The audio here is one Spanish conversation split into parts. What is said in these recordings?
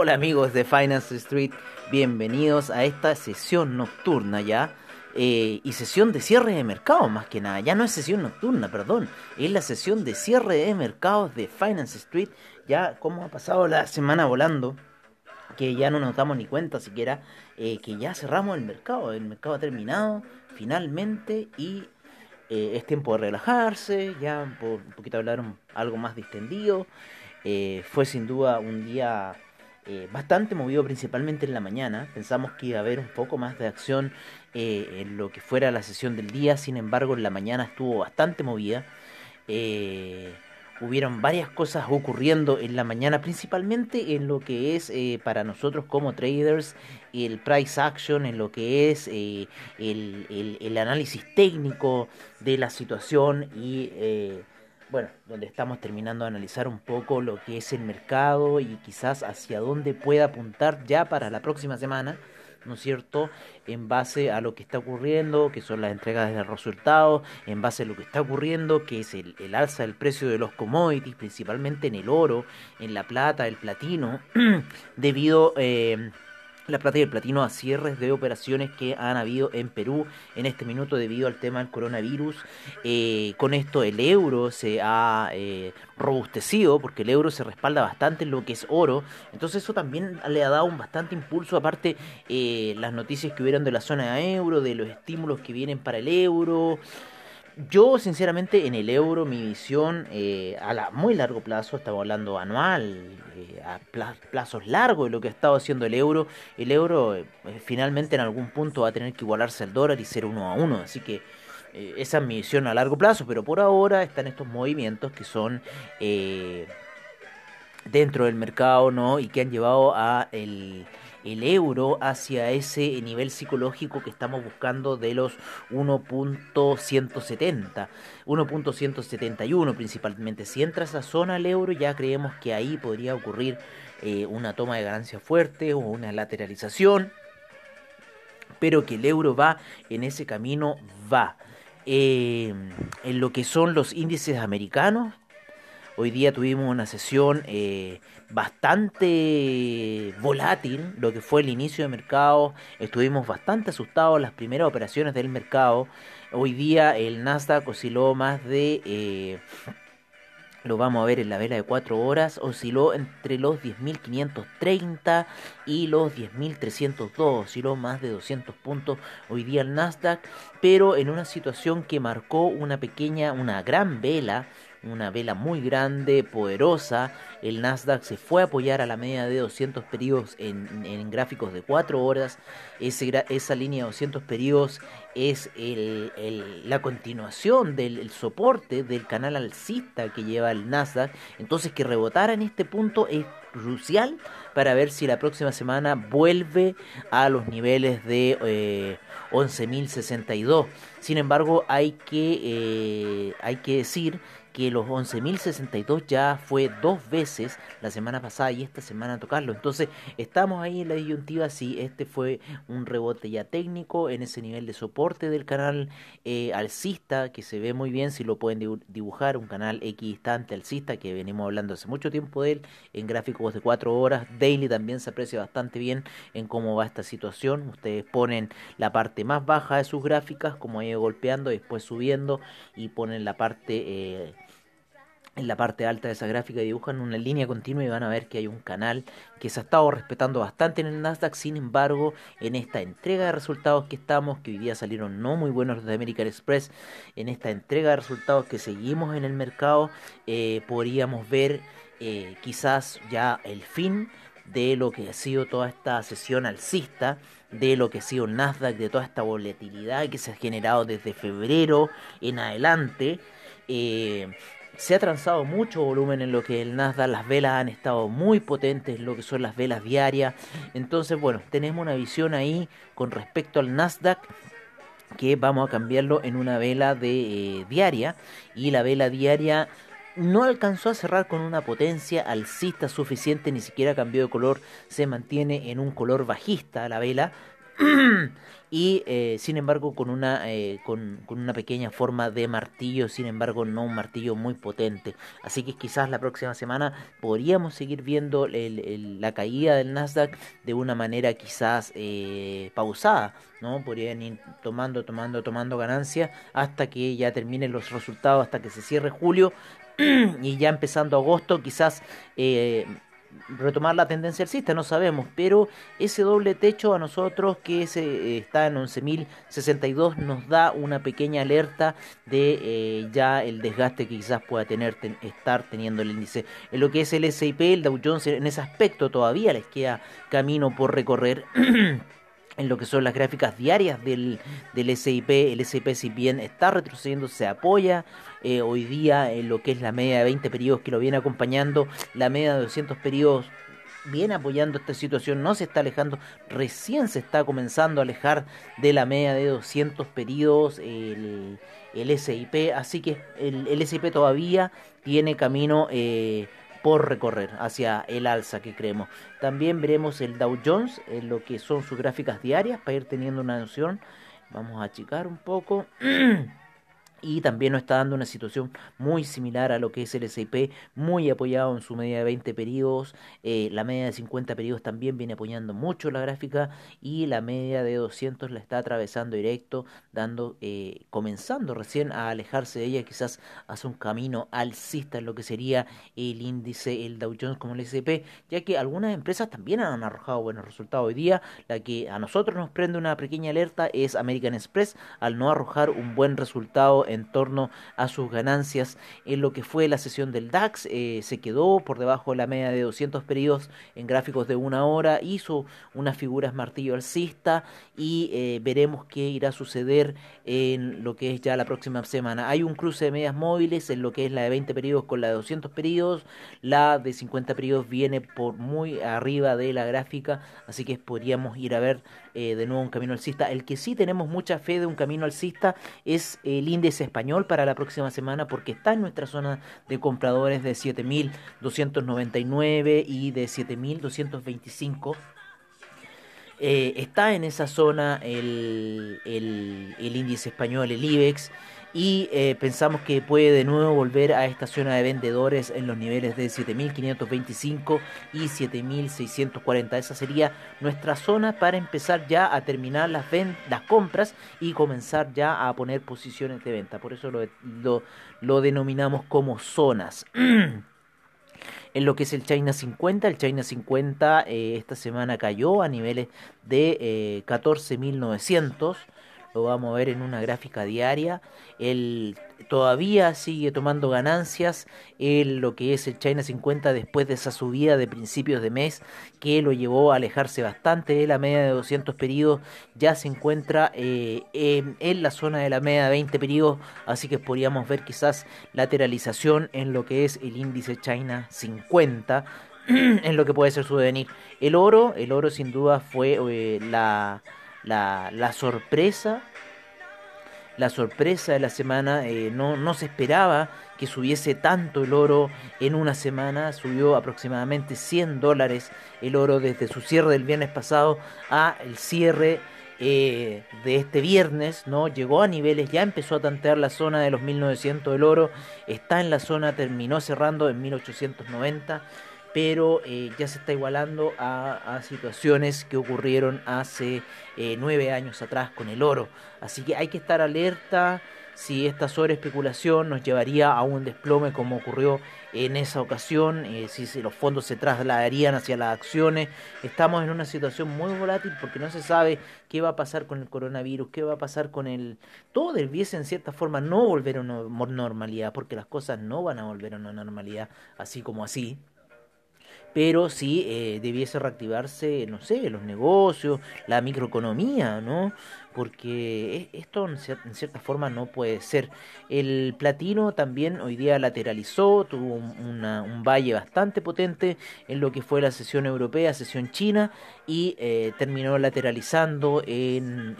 Hola amigos de Finance Street, bienvenidos a esta sesión nocturna ya. eh, y sesión de cierre de mercado más que nada. Ya no es sesión nocturna, perdón. Es la sesión de cierre de mercados de Finance Street. Ya como ha pasado la semana volando. Que ya no nos damos ni cuenta siquiera. eh, que ya cerramos el mercado. El mercado ha terminado finalmente. Y eh, es tiempo de relajarse. Ya por un poquito hablar algo más distendido. Fue sin duda un día eh, bastante movido principalmente en la mañana. Pensamos que iba a haber un poco más de acción eh, en lo que fuera la sesión del día, sin embargo en la mañana estuvo bastante movida. Eh, hubieron varias cosas ocurriendo en la mañana, principalmente en lo que es para nosotros como traders el price action, en lo que es el, análisis técnico de la situación y... bueno, donde estamos terminando de analizar un poco lo que es el mercado y quizás hacia dónde pueda apuntar ya para la próxima semana, ¿no es cierto? En base a lo que está ocurriendo, que son las entregas de resultados, en base a lo que está ocurriendo, que es el, el alza del precio de los commodities, principalmente en el oro, en la plata, el platino, debido... eh, la plata y el platino a cierres de operaciones que han habido en Perú en este minuto debido al tema del coronavirus. Eh, con esto el euro se ha eh, robustecido porque el euro se respalda bastante en lo que es oro. Entonces eso también le ha dado un bastante impulso. Aparte eh, las noticias que hubieron de la zona euro, de los estímulos que vienen para el euro. Yo, sinceramente, en el euro, mi visión eh, a la, muy largo plazo, estamos hablando anual, eh, a pla- plazos largos de lo que ha estado haciendo el euro. El euro eh, finalmente en algún punto va a tener que igualarse al dólar y ser uno a uno. Así que eh, esa es mi visión a largo plazo, pero por ahora están estos movimientos que son dentro del mercado, ¿no? Y que han llevado a el, el euro hacia ese nivel psicológico que estamos buscando de los 1.170, 1.171 principalmente. Si entra esa zona el euro, ya creemos que ahí podría ocurrir eh, una toma de ganancia fuerte o una lateralización, pero que el euro va en ese camino, va. Eh, en lo que son los índices americanos, Hoy día tuvimos una sesión eh, bastante volátil, lo que fue el inicio de mercado. Estuvimos bastante asustados las primeras operaciones del mercado. Hoy día el Nasdaq osciló más de, eh, lo vamos a ver en la vela de 4 horas, osciló entre los 10.530 y los 10.302, osciló más de 200 puntos hoy día el Nasdaq, pero en una situación que marcó una pequeña, una gran vela una vela muy grande, poderosa. El Nasdaq se fue a apoyar a la media de 200 periodos en, en gráficos de 4 horas. Esa línea de 200 periodos es el- la continuación del el soporte del canal alcista que lleva el Nasdaq. Entonces que rebotara en este punto es crucial para ver si la próxima semana vuelve a los niveles de eh, 11.062. Sin embargo, hay que, eh, hay que decir que los 11.062 ya fue dos veces la semana pasada y esta semana tocarlo. Entonces estamos ahí en la disyuntiva si este fue un rebote ya técnico en ese nivel de soporte del canal eh, alcista que se ve muy bien si lo pueden dibu- dibujar, un canal equidistante alcista que venimos hablando hace mucho tiempo de él en gráficos de 4 horas. Daily también se aprecia bastante bien en cómo va esta situación. Ustedes ponen la parte más baja de sus gráficas como ha golpeando después subiendo y ponen la parte... eh, en la parte alta de esa gráfica dibujan una línea continua y van a ver que hay un canal que se ha estado respetando bastante en el Nasdaq. Sin embargo, en esta entrega de resultados que estamos, que hoy día salieron no muy buenos los de American Express, en esta entrega de resultados que seguimos en el mercado, eh, podríamos ver eh, quizás ya el fin de lo que ha sido toda esta sesión alcista, de lo que ha sido el Nasdaq, de toda esta volatilidad que se ha generado desde febrero en adelante. Eh, se ha transado mucho volumen en lo que el Nasdaq, las velas han estado muy potentes, lo que son las velas diarias. Entonces, bueno, tenemos una visión ahí con respecto al Nasdaq que vamos a cambiarlo en una vela de eh, diaria y la vela diaria no alcanzó a cerrar con una potencia alcista suficiente, ni siquiera cambió de color, se mantiene en un color bajista la vela. y eh, sin embargo con una, eh, con, una pequeña forma de martillo, sin embargo no un martillo muy potente. Así que quizás la próxima semana podríamos seguir viendo la caída del Nasdaq de una manera quizás eh, pausada, ¿no? Podrían ir tomando, tomando, tomando ganancias hasta que ya terminen los resultados, hasta que se cierre julio y ya empezando agosto quizás eh, retomar la tendencia alcista, no sabemos, pero ese doble techo a nosotros que se, eh, está en 11.062 nos da una pequeña alerta de eh, ya el desgaste que quizás pueda tener estar teniendo el índice. En lo que es el S&P, el Dow Jones en ese aspecto todavía les queda camino por recorrer. en lo que son las gráficas diarias del, del SIP. El SIP si bien está retrocediendo, se apoya eh, hoy día en lo que es la media de 20 periodos que lo viene acompañando, la media de 200 periodos viene apoyando esta situación, no se está alejando, recién se está comenzando a alejar de la media de 200 periodos el, el SIP, así que el, el SIP todavía tiene camino eh, por recorrer hacia el alza que creemos. También veremos el Dow Jones en lo que son sus gráficas diarias para ir teniendo una noción. Vamos a achicar un poco. y también nos está dando una situación muy similar a lo que es el SIP, muy apoyado en su media de 20 periodos, eh, la media de 50 periodos también viene apoyando mucho la gráfica y la media de 200 la está atravesando directo, dando, eh, comenzando recién a alejarse de ella, quizás hace un camino alcista en lo que sería el índice, el Dow Jones como el SIP, ya que algunas empresas también han arrojado buenos resultados hoy día, la que a nosotros nos prende una pequeña alerta es American Express, al no arrojar un buen resultado en torno a sus ganancias en lo que fue la sesión del DAX. Eh, se quedó por debajo de la media de 200 periodos en gráficos de una hora, hizo unas figuras martillo alcista y eh, veremos qué irá a suceder en lo que es ya la próxima semana. Hay un cruce de medias móviles en lo que es la de 20 periodos con la de 200 periodos, la de 50 periodos viene por muy arriba de la gráfica, así que podríamos ir a ver eh, de nuevo un camino alcista. El que sí tenemos mucha fe de un camino alcista es el índice español para la próxima semana porque está en nuestra zona de compradores de 7.299 y de 7.225. Eh, está en esa zona el, el, el índice español, el IBEX y eh, pensamos que puede de nuevo volver a esta zona de vendedores en los niveles de 7.525 y 7.640. Esa sería nuestra zona para empezar ya a terminar las, las compras y comenzar ya a poner posiciones de venta. Por eso lo, lo, denominamos como zonas. en lo que es el China 50. El China 50 eh, esta semana cayó a niveles de eh, 14.900 vamos a ver en una gráfica diaria. Él todavía sigue tomando ganancias en lo que es el China 50 después de esa subida de principios de mes que lo llevó a alejarse bastante de la media de 200 periodos. Ya se encuentra eh, en, la zona de la media de 20 periodos, así que podríamos ver quizás lateralización en lo que es el índice China 50 en lo que puede ser su devenir. El oro, el oro sin duda fue eh, la la, sorpresa la sorpresa de la semana. Eh, no, no, se esperaba que subiese tanto el oro en una semana. Subió aproximadamente 100 dólares el oro desde su cierre del viernes pasado a el cierre eh, de este viernes. no Llegó a niveles, ya empezó a tantear la zona de los 1900 del oro. Está en la zona, terminó cerrando en 1890 pero eh, ya se está igualando a, situaciones que ocurrieron hace eh, nueve años atrás con el oro. Así que hay que estar alerta si esta sobreespeculación nos llevaría a un desplome como ocurrió en esa ocasión, eh, si, los fondos se trasladarían hacia las acciones. Estamos en una situación muy volátil porque no se sabe qué va a pasar con el coronavirus, qué va a pasar con el... Todo debiese en cierta forma no volver a una normalidad, porque las cosas no van a volver a una normalidad así como así pero sí eh, debiese reactivarse, no sé, los negocios, la microeconomía, ¿no? Porque e, esto en cierta forma no puede ser. El platino también hoy día lateralizó, tuvo un valle bastante potente en lo que fue la sesión europea, sesión china, y eh, terminó lateralizando en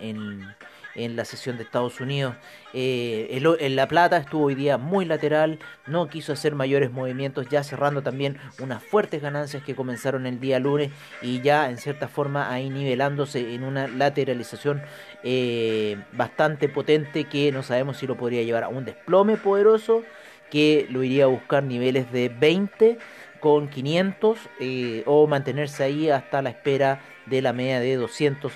en la sesión de Estados Unidos. Eh, La Plata estuvo hoy día muy lateral, no quiso hacer mayores movimientos, ya cerrando también unas fuertes ganancias que comenzaron el día lunes y ya en cierta forma ahí nivelándose en una lateralización eh, bastante potente que no sabemos si lo podría llevar a un desplome poderoso que lo iría a buscar niveles de 20 con 500 eh, o mantenerse ahí hasta la espera de la media de 200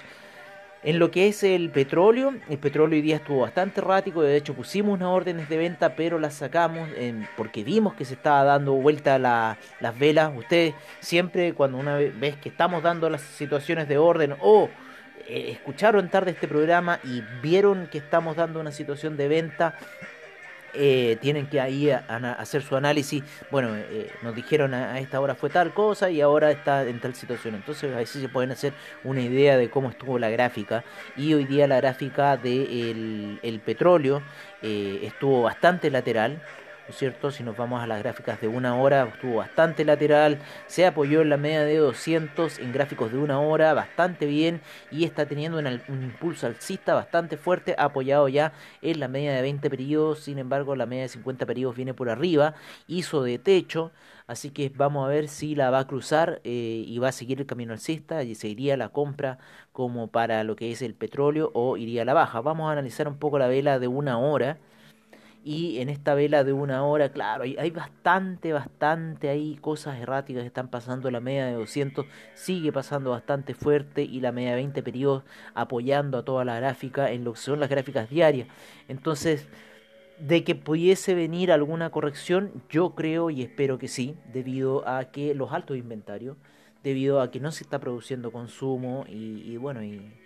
en lo que es el petróleo, el petróleo hoy día estuvo bastante errático, de hecho pusimos unas órdenes de venta, pero las sacamos porque vimos que se estaba dando vuelta las velas. Ustedes siempre cuando una vez que estamos dando las situaciones de orden o eh, escucharon tarde este programa y vieron que estamos dando una situación de venta, eh, tienen que ahí hacer su análisis. Bueno, eh, nos dijeron a, esta hora fue tal cosa y ahora está en tal situación. Entonces ahí sí se pueden hacer una idea de cómo estuvo la gráfica. Y hoy día la gráfica del el petróleo eh, estuvo bastante lateral cierto? Si nos vamos a las gráficas de una hora, estuvo bastante lateral, se apoyó en la media de 200 en gráficos de una hora, bastante bien, y está teniendo un, impulso alcista bastante fuerte, apoyado ya en la media de 20 periodos, sin embargo la media de 50 periodos viene por arriba, hizo de techo, así que vamos a ver si la va a cruzar eh, y va a seguir el camino alcista, y seguiría la compra como para lo que es el petróleo o iría a la baja. Vamos a analizar un poco la vela de una hora y en esta vela de una hora, claro, hay, hay bastante, bastante, hay cosas erráticas que están pasando, la media de 200 sigue pasando bastante fuerte y la media de 20 periodos apoyando a toda la gráfica en lo que son las gráficas diarias. Entonces, de que pudiese venir alguna corrección, yo creo y espero que sí, debido a que los altos inventarios, debido a que no se está produciendo consumo y, y bueno, y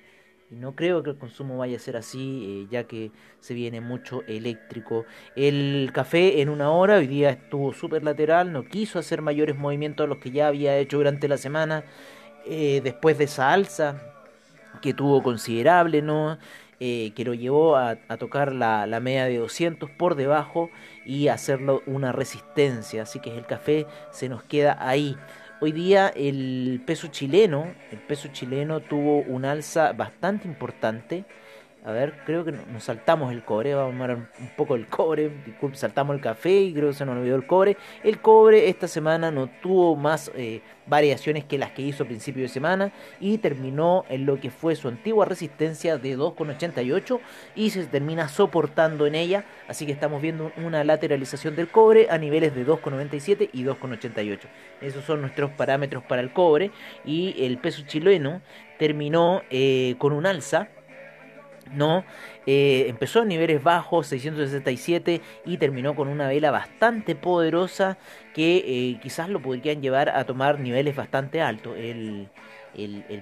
y no creo que el consumo vaya a ser así, eh, ya que se viene mucho eléctrico. El café en una hora, hoy día estuvo súper lateral, no quiso hacer mayores movimientos a los que ya había hecho durante la semana. Eh, después de esa alza que tuvo considerable, ¿no? Eh, que lo llevó a, tocar la, la, media de 200 por debajo y hacerlo una resistencia. Así que el café se nos queda ahí. Hoy día el peso chileno, el peso chileno tuvo un alza bastante importante. A ver, creo que nos saltamos el cobre, vamos a ver un poco el cobre, disculpe, saltamos el café y creo que se nos olvidó el cobre. El cobre esta semana no tuvo más eh, variaciones que las que hizo a principio de semana y terminó en lo que fue su antigua resistencia de 2,88 y se termina soportando en ella, así que estamos viendo una lateralización del cobre a niveles de 2,97 y 2,88. Esos son nuestros parámetros para el cobre y el peso chileno terminó eh, con un alza ¿no? Eh, empezó en niveles bajos, 667, y terminó con una vela bastante poderosa que eh, quizás lo podrían llevar a tomar niveles bastante altos. El,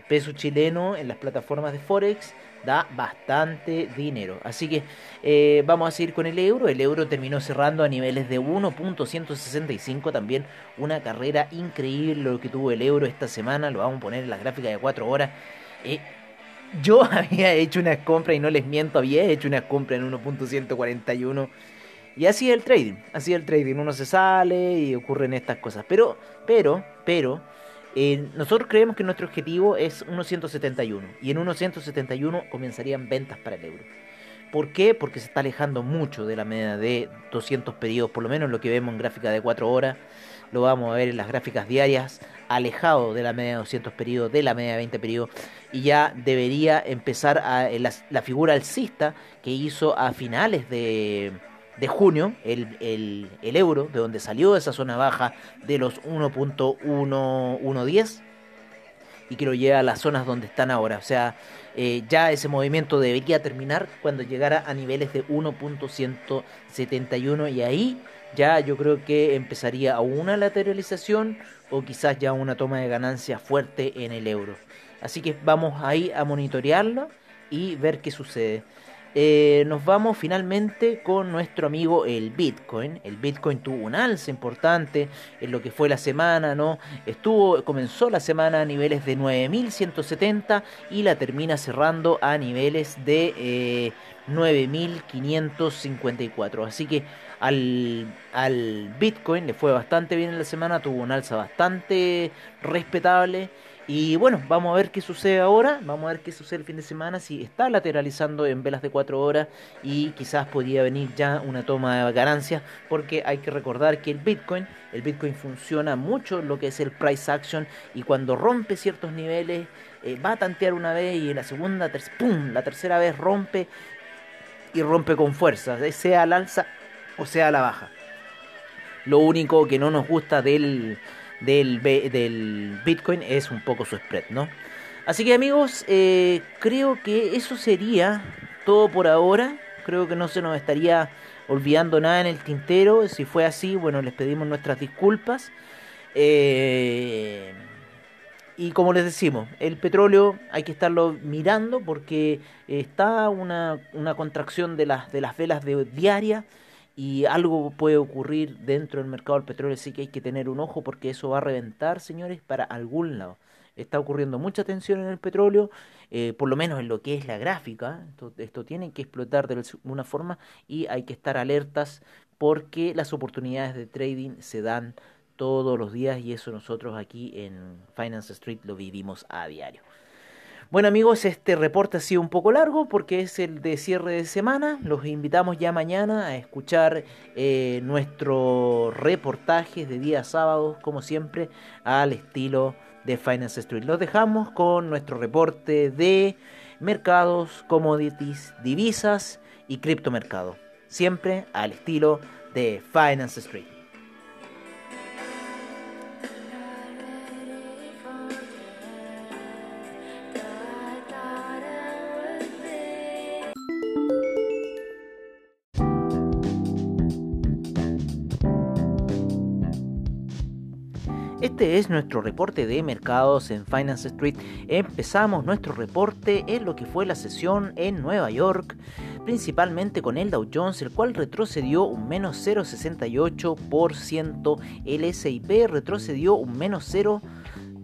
peso chileno en las plataformas de Forex da bastante dinero. Así que eh, vamos a seguir con el euro. El euro terminó cerrando a niveles de 1.165. También una carrera increíble lo que tuvo el euro esta semana. Lo vamos a poner en las gráficas de 4 horas. Yo había hecho una compra y no les miento, había hecho una compra en 1.141 y así es el trading, así es el trading, uno se sale y ocurren estas cosas, pero, pero, pero, eh, nosotros creemos que nuestro objetivo es 1.171 y en 1.171 comenzarían ventas para el euro. ¿Por qué? Porque se está alejando mucho de la media de 200 periodos, por lo menos lo que vemos en gráfica de 4 horas lo vamos a ver en las gráficas diarias, alejado de la media de 200 periodos, de la media de 20 periodos, y ya debería empezar a, la, figura alcista que hizo a finales de, junio el, euro, de donde salió esa zona baja de los 1.1110 y que lo lleva a las zonas donde están ahora. O sea, eh, ya ese movimiento debería terminar cuando llegara a niveles de 1.171 y ahí ya yo creo que empezaría a una lateralización o quizás ya una toma de ganancia fuerte en el euro. Así que vamos ahí a monitorearlo y ver qué sucede. eh, nos vamos finalmente con nuestro amigo el Bitcoin. El Bitcoin tuvo un alza importante en lo que fue la semana, ¿no? Estuvo, comenzó la semana a niveles de 9170 y la termina cerrando a niveles de 9554. Eh, Así que al, al Bitcoin le fue bastante bien en la semana, tuvo un alza bastante respetable. Y bueno, vamos a ver qué sucede ahora, vamos a ver qué sucede el fin de semana, si está lateralizando en velas de 4 horas y quizás podría venir ya una toma de ganancias, porque hay que recordar que el Bitcoin, el Bitcoin funciona mucho lo que es el price action y cuando rompe ciertos niveles eh, va a tantear una vez y la segunda, ¡pum! la tercera vez rompe y rompe con fuerza, sea al alza o sea a la baja. Lo único que no nos gusta del del, del Bitcoin es un poco su spread, ¿no? Así que amigos, eh, creo que eso sería todo por ahora. Creo que no se nos estaría olvidando nada en el tintero. Si fue así, bueno, les pedimos nuestras disculpas. Eh, y como les decimos, el petróleo hay que estarlo mirando porque está una, una contracción de las, de las velas de diaria y algo puede ocurrir dentro del mercado del petróleo, así que hay que tener un ojo porque eso va a reventar, señores, para algún lado. Está ocurriendo mucha tensión en el petróleo, eh, por lo menos en lo que es la gráfica. Esto, esto tiene que explotar de alguna forma y hay que estar alertas porque las oportunidades de trading se dan todos los días y eso nosotros aquí en Finance Street lo vivimos a diario. Bueno amigos, este reporte ha sido un poco largo porque es el de cierre de semana. Los invitamos ya mañana a escuchar eh, nuestros reportajes de día sábado, como siempre, al estilo de Finance Street. Los dejamos con nuestro reporte de mercados, commodities, divisas y criptomercado. Siempre al estilo de Finance Street. Este es nuestro reporte de mercados en Finance Street. Empezamos nuestro reporte en lo que fue la sesión en Nueva York, principalmente con el Dow Jones, el cual retrocedió un menos 0,68%, el SIP retrocedió un menos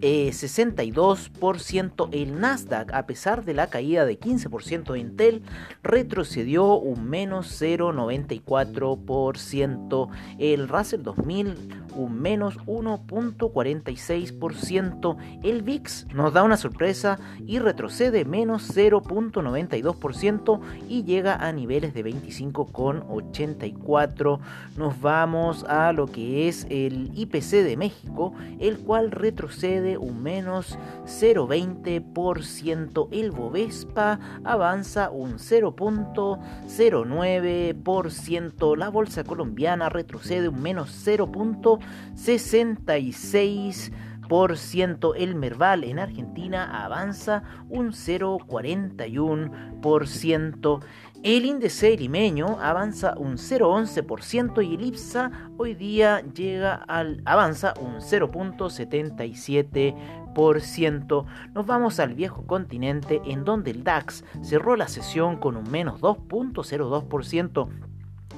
0%. 62%. Eh, el Nasdaq, a pesar de la caída de 15% de Intel, retrocedió un menos 0,94%. El Russell 2000 un menos 1.46%. El VIX nos da una sorpresa y retrocede menos 0.92% y llega a niveles de 25,84. Nos vamos a lo que es el IPC de México, el cual retrocede un menos 0,20%. El Bovespa avanza un 0.09%. La bolsa colombiana retrocede un menos 0.66%. El Merval en Argentina avanza un 0,41%. El índice limeño avanza un 0,11% y el IPSA hoy día llega al avanza un 0.77%. Nos vamos al viejo continente en donde el DAX cerró la sesión con un menos 2.02%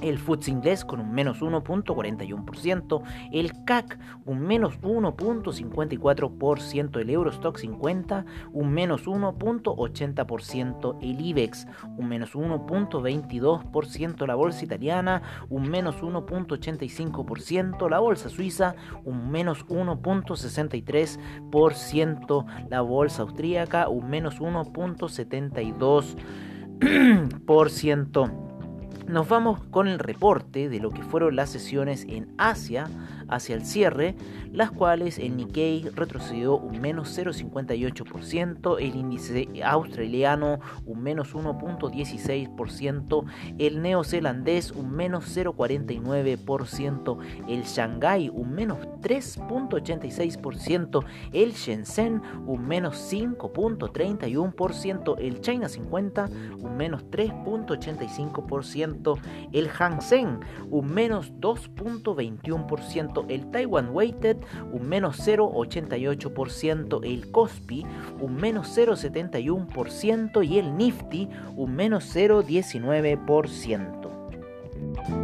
el FTSE inglés con un menos 1.41%, el CAC un menos 1.54%, el Eurostock 50 un menos 1.80%, el IBEX un menos 1.22%, la bolsa italiana un menos 1.85%, la bolsa suiza un menos 1.63%, la bolsa austríaca un menos 1.72%. Nos vamos con el reporte de lo que fueron las sesiones en Asia hacia el cierre, las cuales el Nikkei retrocedió un menos 0,58%, el índice australiano un menos 1,16%, el neozelandés un menos 0,49%, el Shanghai un menos 3,86%, el Shenzhen un menos 5,31%, el China 50 un menos 3,85%, 2.21%, el Hang Seng un menos 2.21%, el Taiwan Weighted un menos 0.88%, el Kospi un menos 0.71% y el Nifty un menos 0.19%.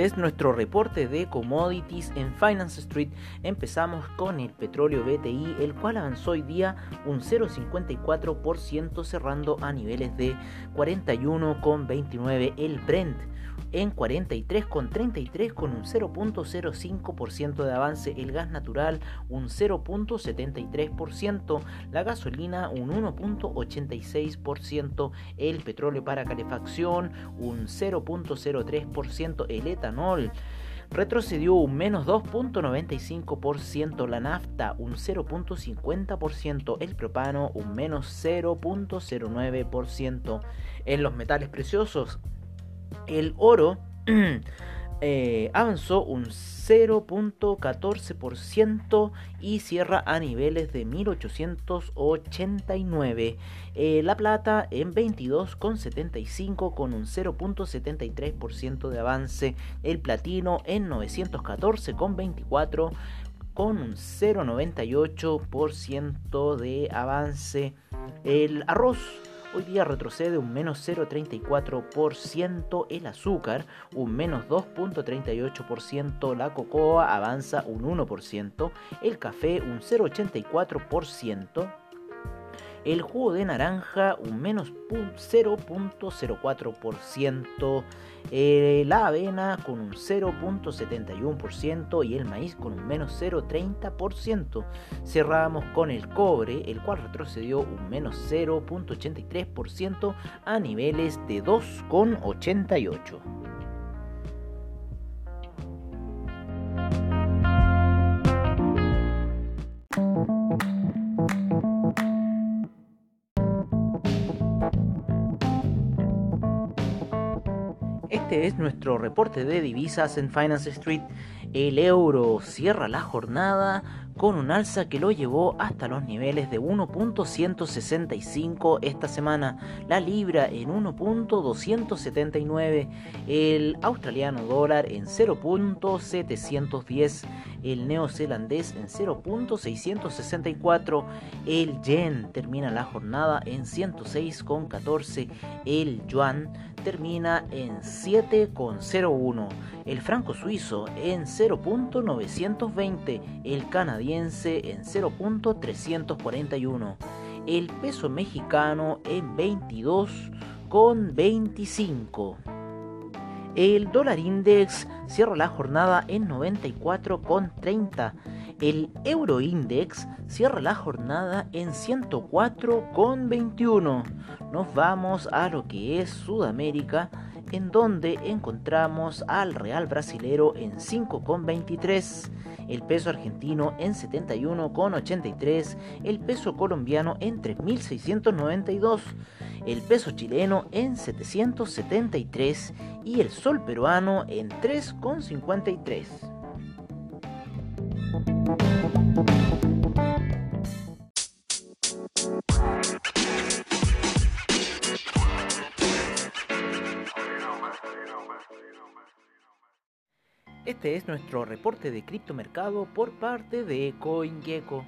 Es nuestro reporte de commodities en Finance Street. Empezamos con el petróleo BTI, el cual avanzó hoy día un 0,54% cerrando a niveles de 41,29 el Brent en 43,33 con un 0.05% de avance, el gas natural un 0.73%, la gasolina un 1.86%, el petróleo para calefacción un 0.03%, el etanol retrocedió un menos 2.95%, la nafta un 0.50%, el propano un menos 0.09%. En los metales preciosos, el oro eh, avanzó un 0.14% y cierra a niveles de 1889. Eh, la plata en 22,75 con un 0.73% de avance. El platino en 914,24 con un 0,98% de avance. El arroz hoy día retrocede un menos 0,34%, el azúcar un menos 2,38%, la cocoa avanza un 1%, el café un 0,84%, el jugo de naranja un menos 0.04%, eh, la avena con un 0.71% y el maíz con un menos 0.30%. Cerramos con el cobre, el cual retrocedió un menos 0.83% a niveles de 2.88. Este es nuestro reporte de divisas en Finance Street. El euro cierra la jornada con un alza que lo llevó hasta los niveles de 1.165 esta semana, la libra en 1.279, el australiano dólar en 0.710, el neozelandés en 0.664, el yen termina la jornada en 106.14, el yuan termina en 7,01, el franco suizo en 0.920, el canadiense en 0.341, el peso mexicano en 22,25. El dólar index cierra la jornada en 94,30. El euro index cierra la jornada en 104,21. Nos vamos a lo que es Sudamérica, en donde encontramos al real brasilero en 5,23 el peso argentino en 71,83, el peso colombiano en 3.692, el peso chileno en 773 y el sol peruano en 3,53. Este es nuestro reporte de criptomercado por parte de CoinGecko.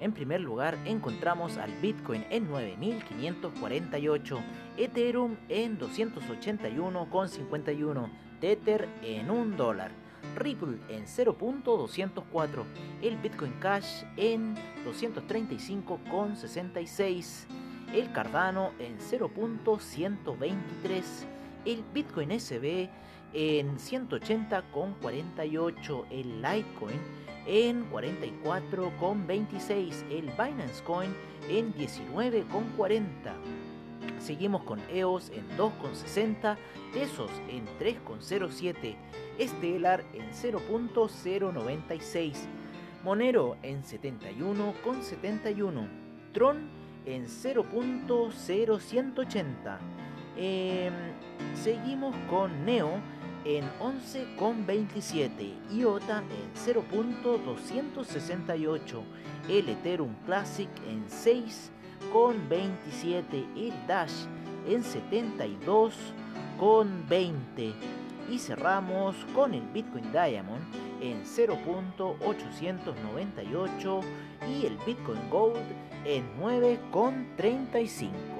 En primer lugar encontramos al Bitcoin en 9.548, Ethereum en 281,51, Tether en 1 dólar, Ripple en 0.204, el Bitcoin Cash en 235,66, el Cardano en 0.123, el Bitcoin SB en 180,48 el Litecoin, en 44,26 el Binance Coin, en 19,40. Seguimos con EOS en 2,60, Tesos en 3,07, Stellar en 0.096, Monero en 71,71, Tron en 0.0180 Em, seguimos con Neo en 11,27, IOTA en 0.268, el Ethereum Classic en 6,27, el Dash en 72,20 y cerramos con el Bitcoin Diamond en 0.898 y el Bitcoin Gold en 9,35.